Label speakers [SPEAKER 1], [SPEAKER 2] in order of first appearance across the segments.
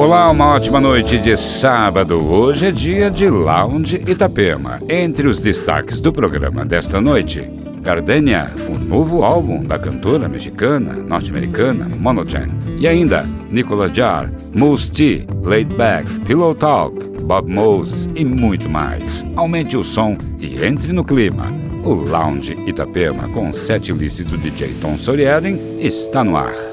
[SPEAKER 1] Olá, uma ótima noite de sábado. Hoje é dia de Lounge Itapema. Entre os destaques do programa desta noite, Gardenia, o novo álbum da cantora mexicana, norte-americana Monogen. E ainda Nicola Jar, Moose T, Laid Back, Pillow Talk, Bob Moses e muito mais. Aumente o som e entre no clima. O Lounge Itapema com sete list do DJ Tom Soriaden está no ar.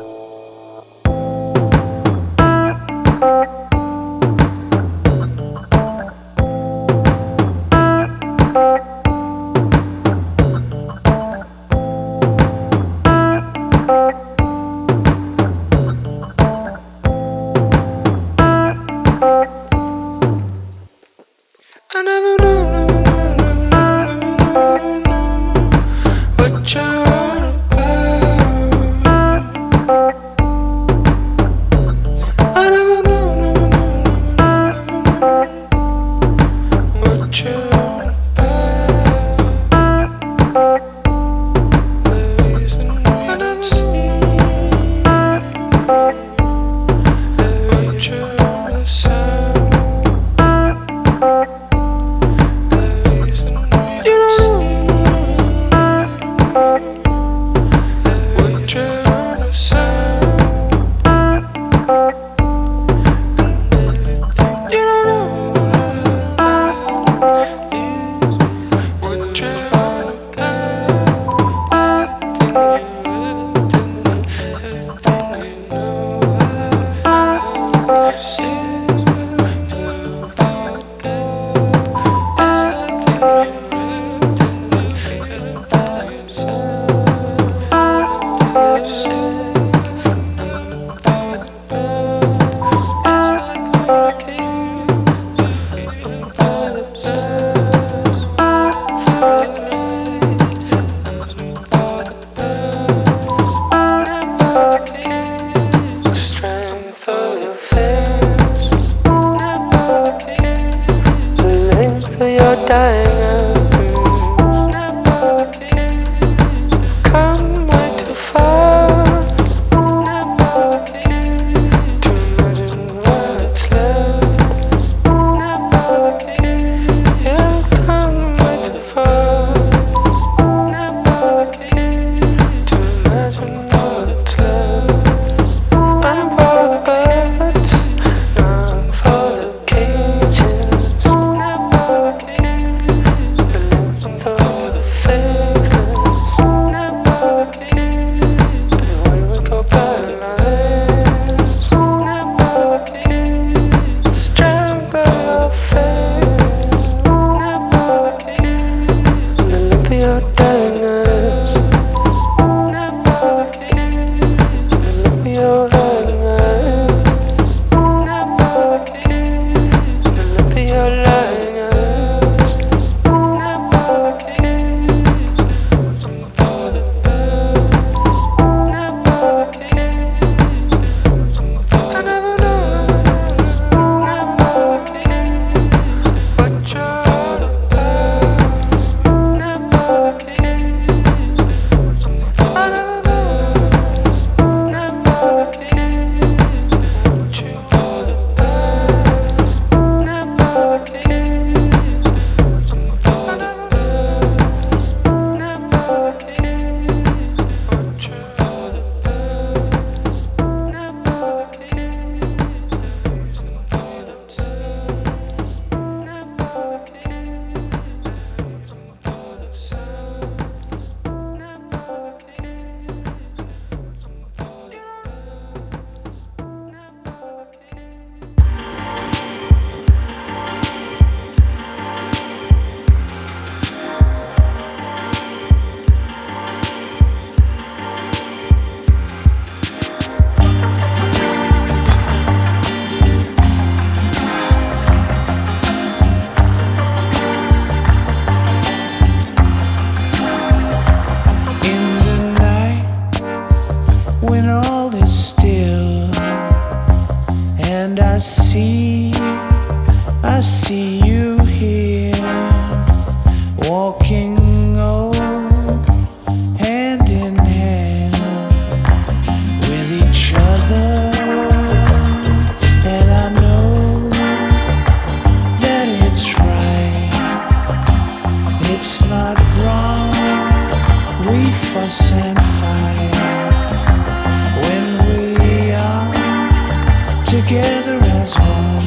[SPEAKER 2] together as one.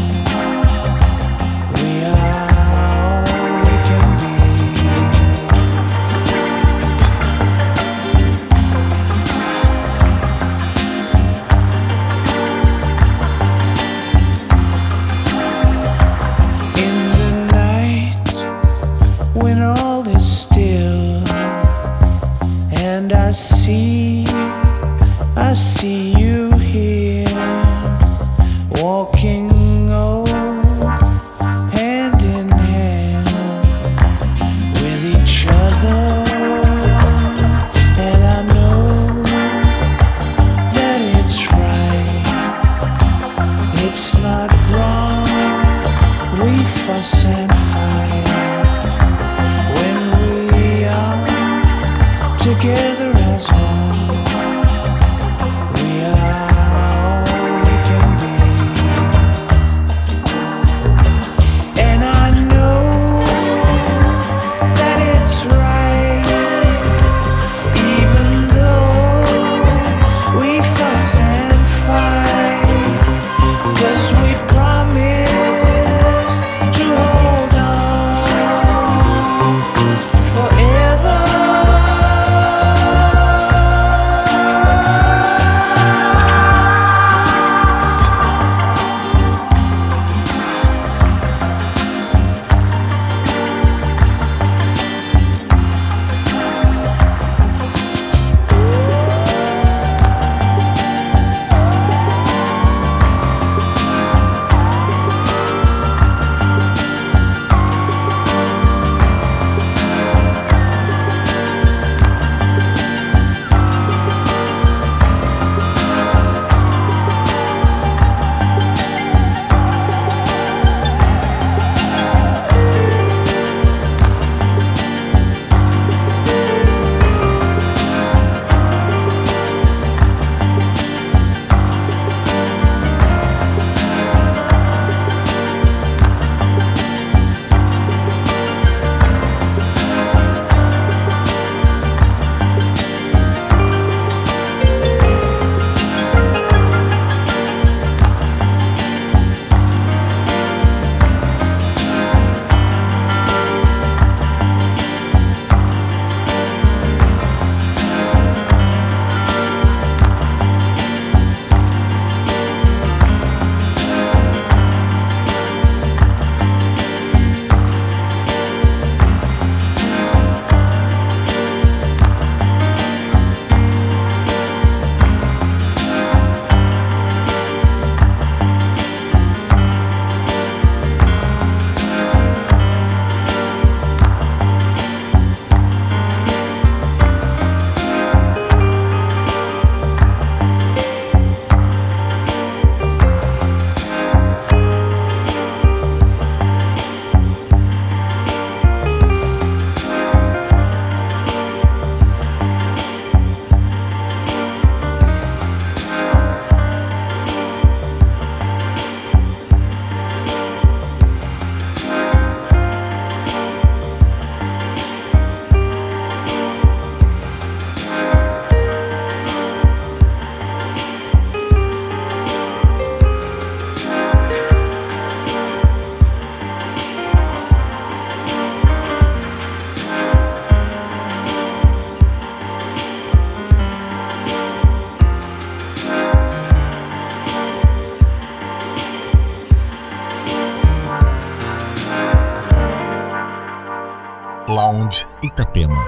[SPEAKER 2] Itapema.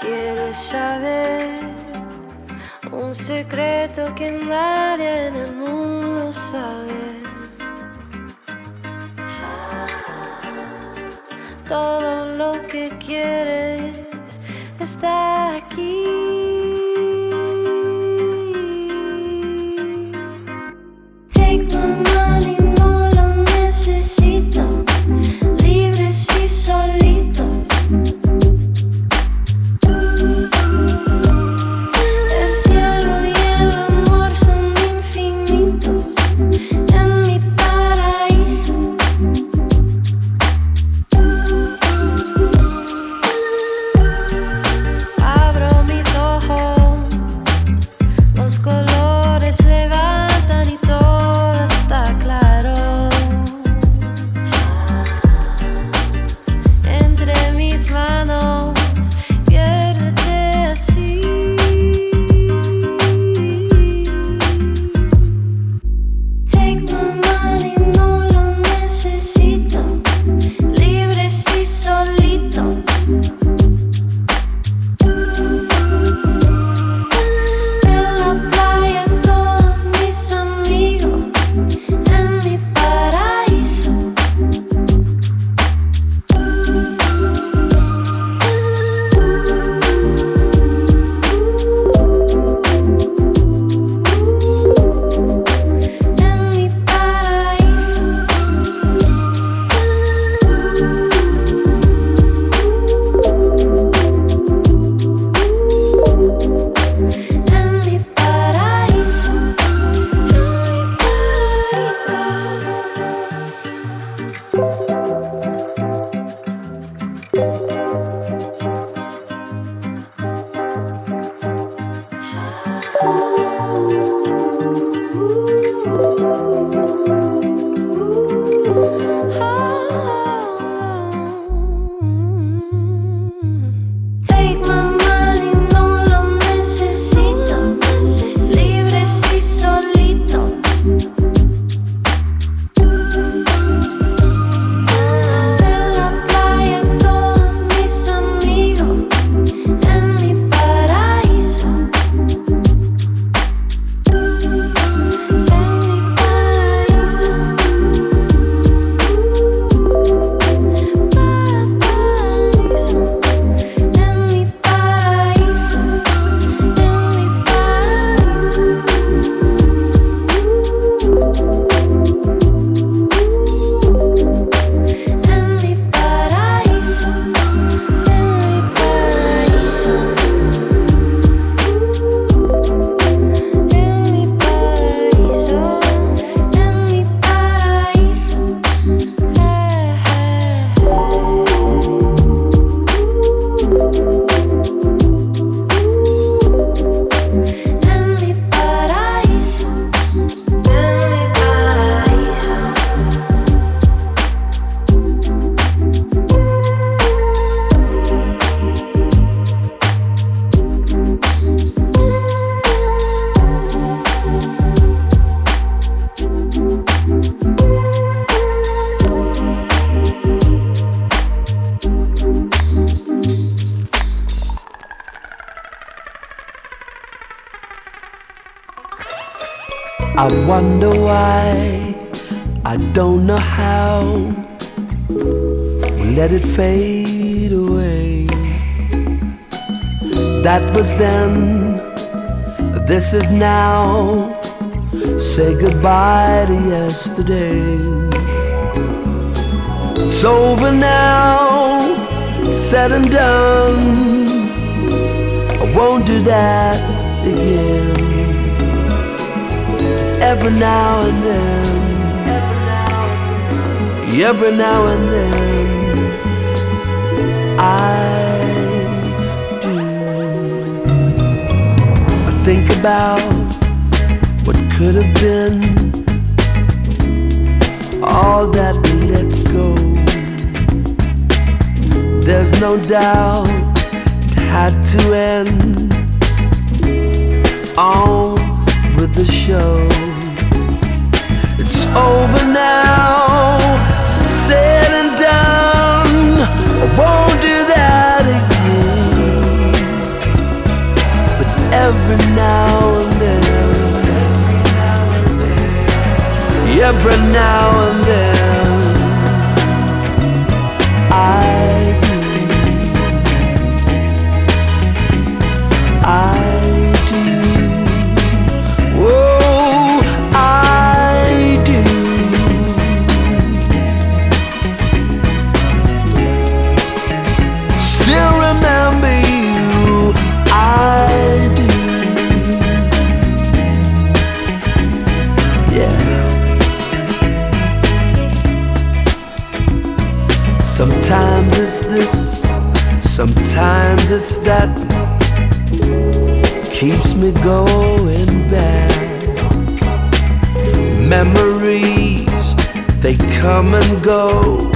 [SPEAKER 2] Quieres saber un secreto que nadie en el mundo yesterday. It's over now, said and done. I won't do that again every now and then, every now and then, I do. I think about what could have been, all that we let go. There's no doubt it had to end. On with the show It's over now, said and done. I won't do that again. But every now and then, every now and sometimes it's that. Keeps me going back. Memories, they come and go.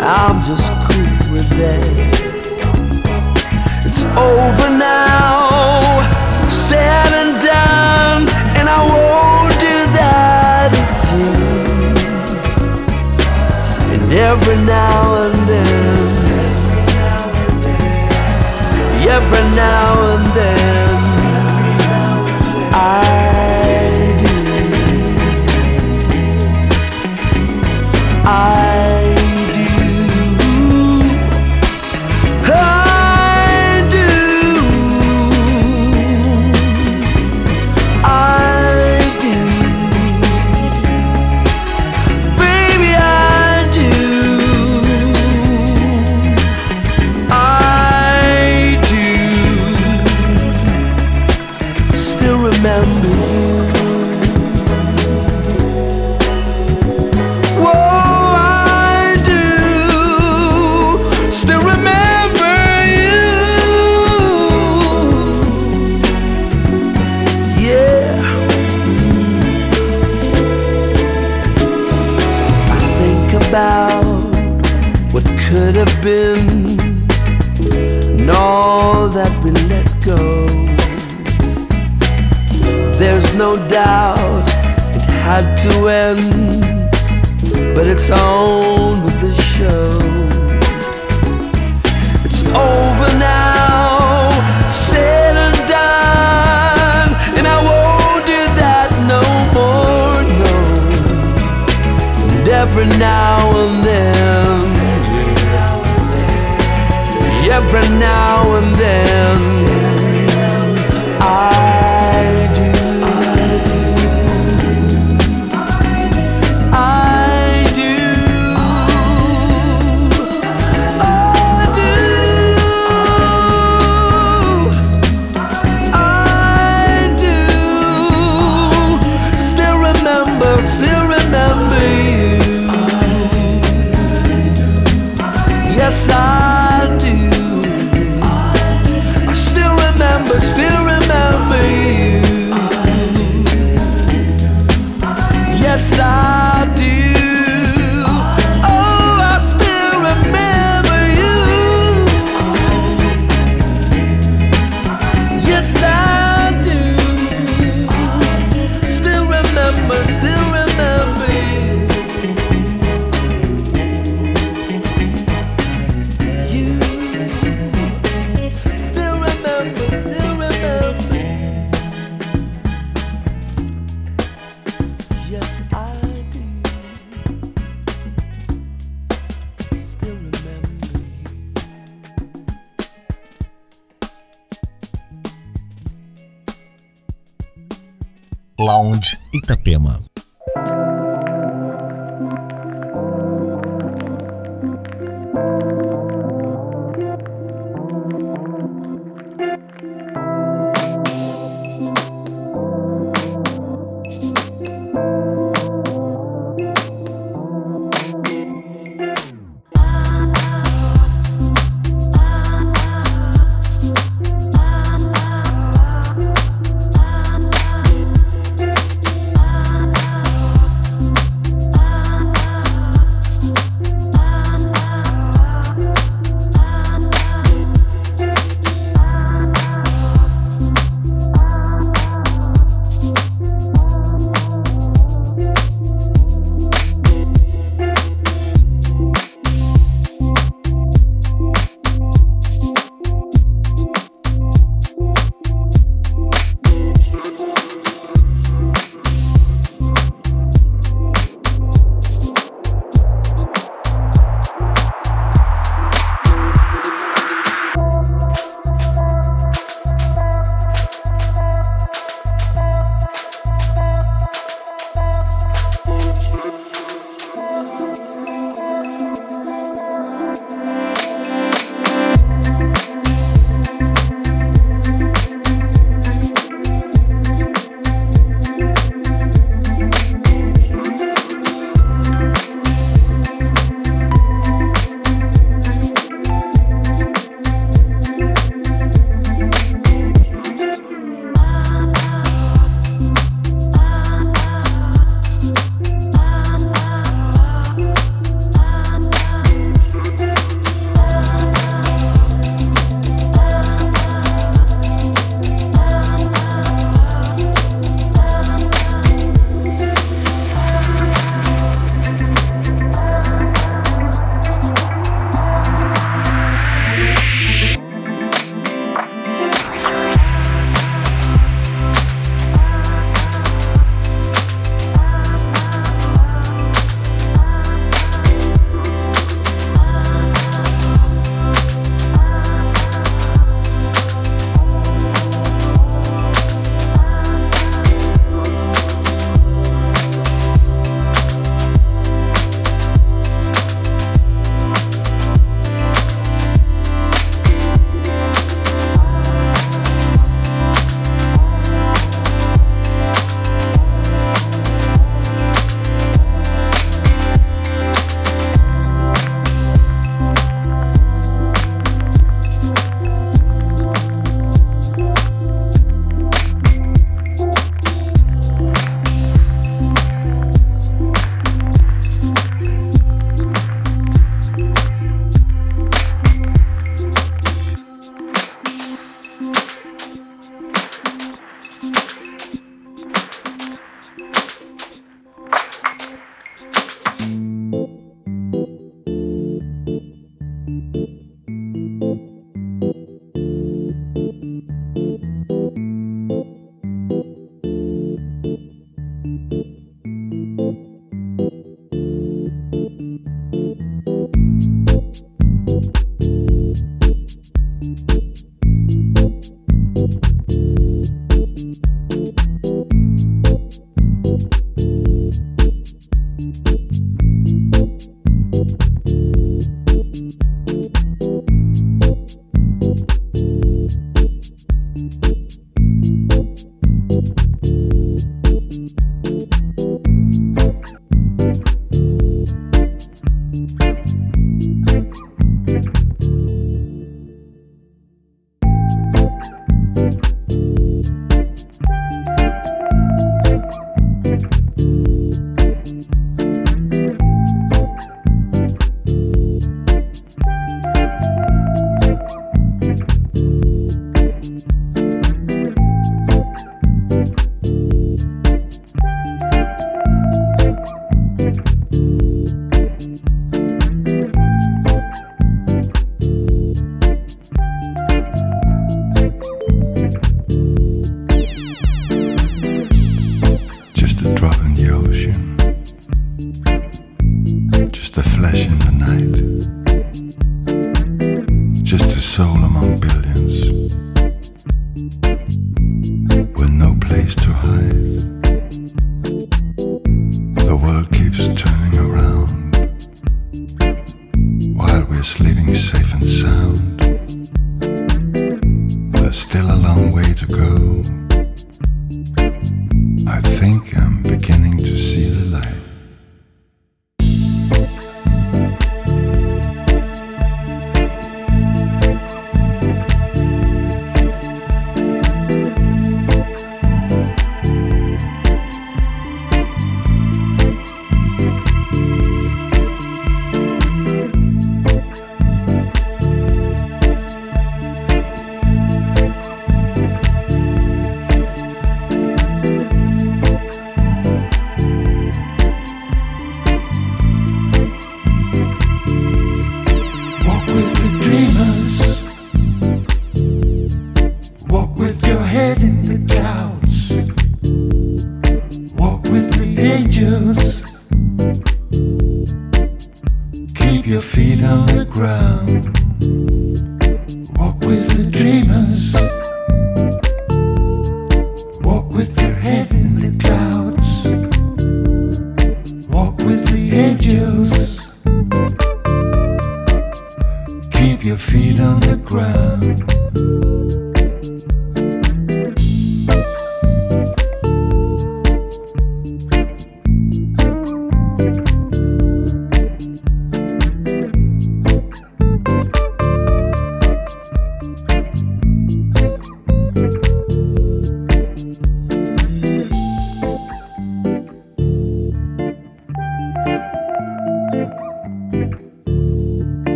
[SPEAKER 2] I'm just cool with that. It's over now, said and done, and I won't do that again And every now every now and then,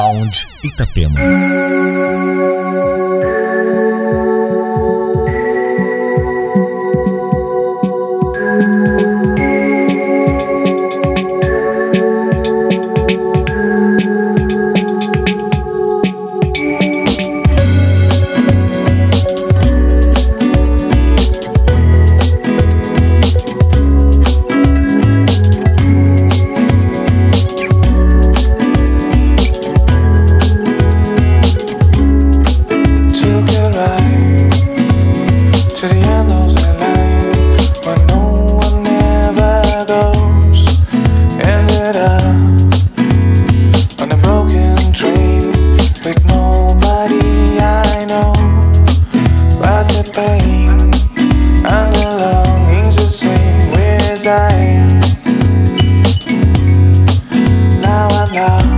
[SPEAKER 3] Lounge Itapema.
[SPEAKER 4] now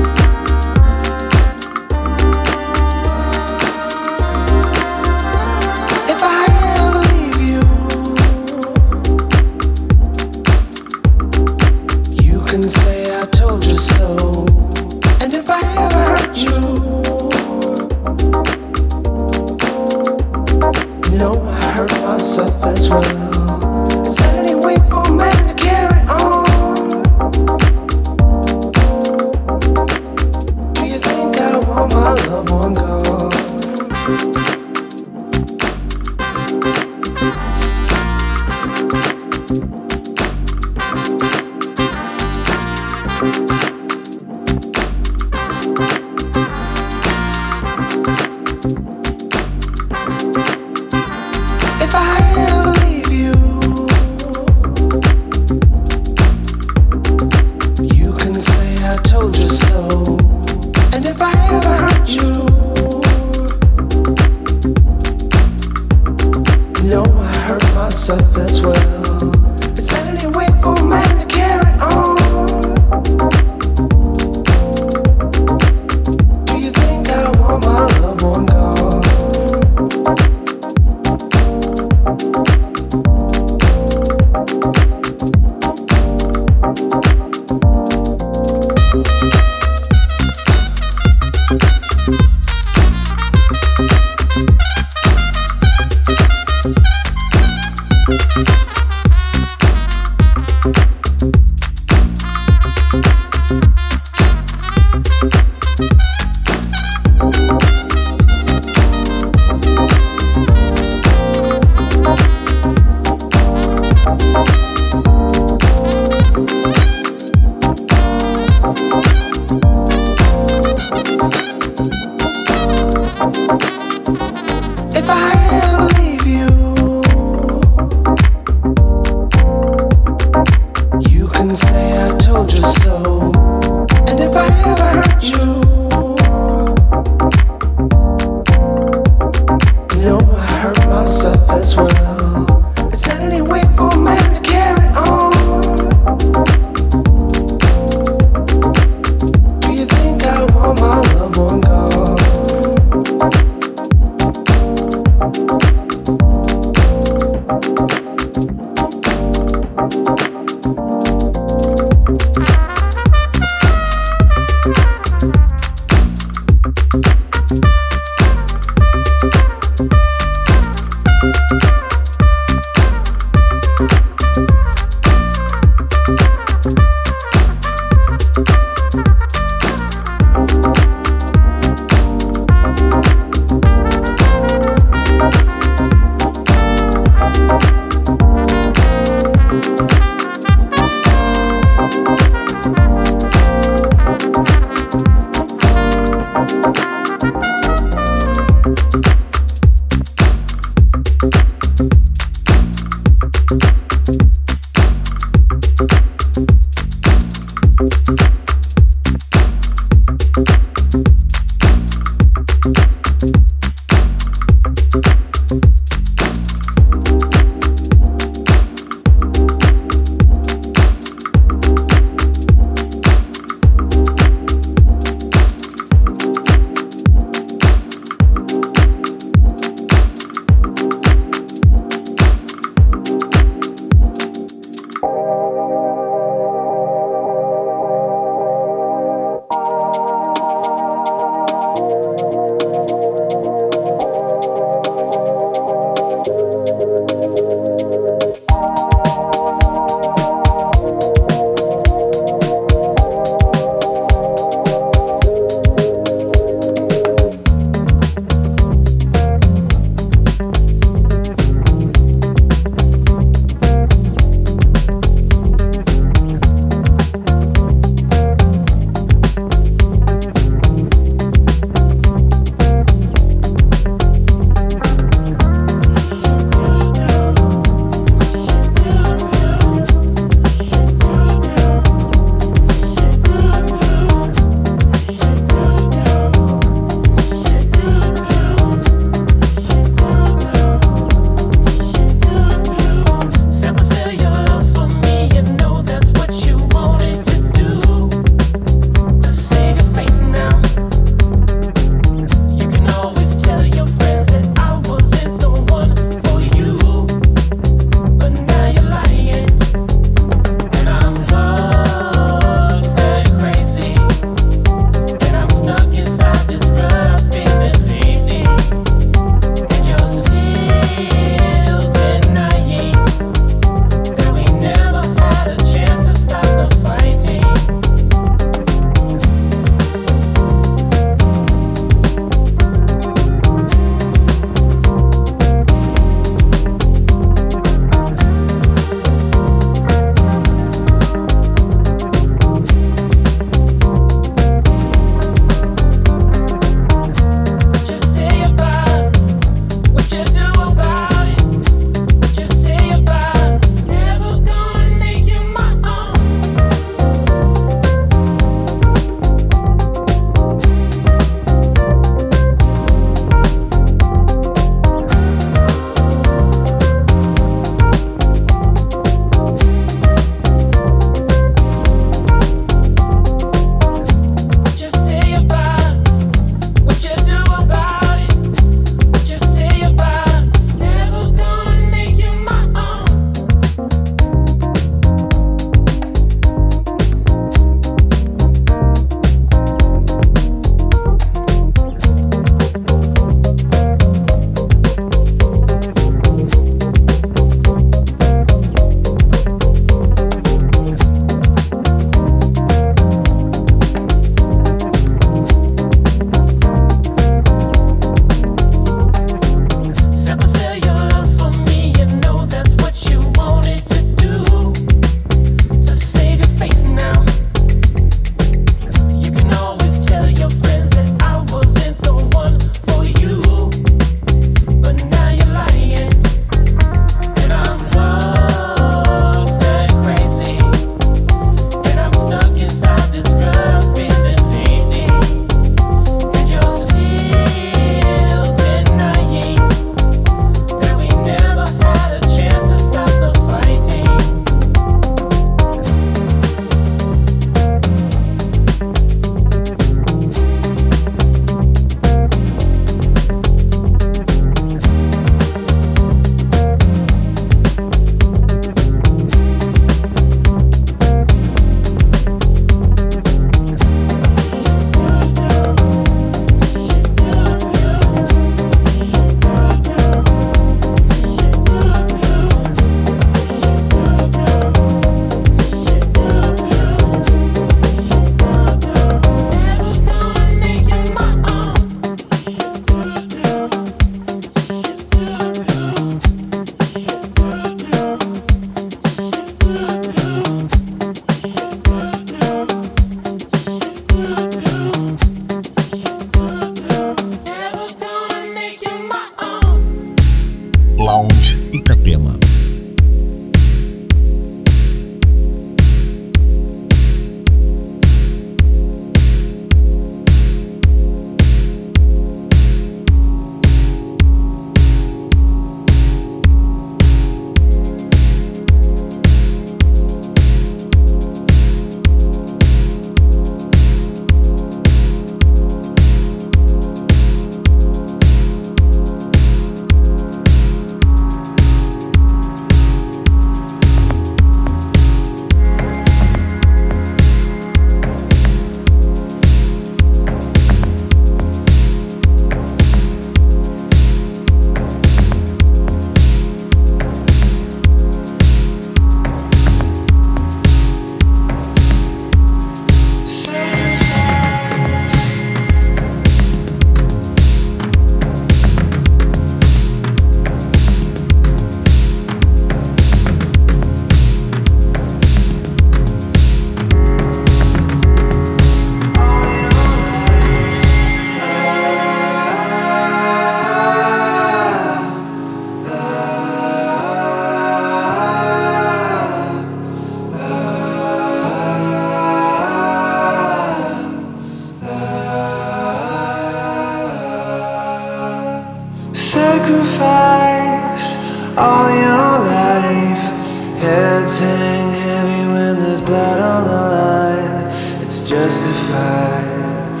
[SPEAKER 4] justified.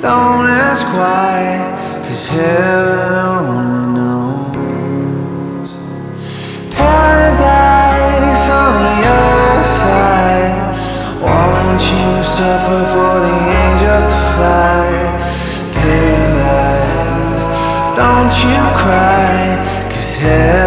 [SPEAKER 4] Don't ask why, cause heaven only knows. Paradise on the other side. Won't you suffer for the angels to fly? Paralyzed. Don't you cry, cause heaven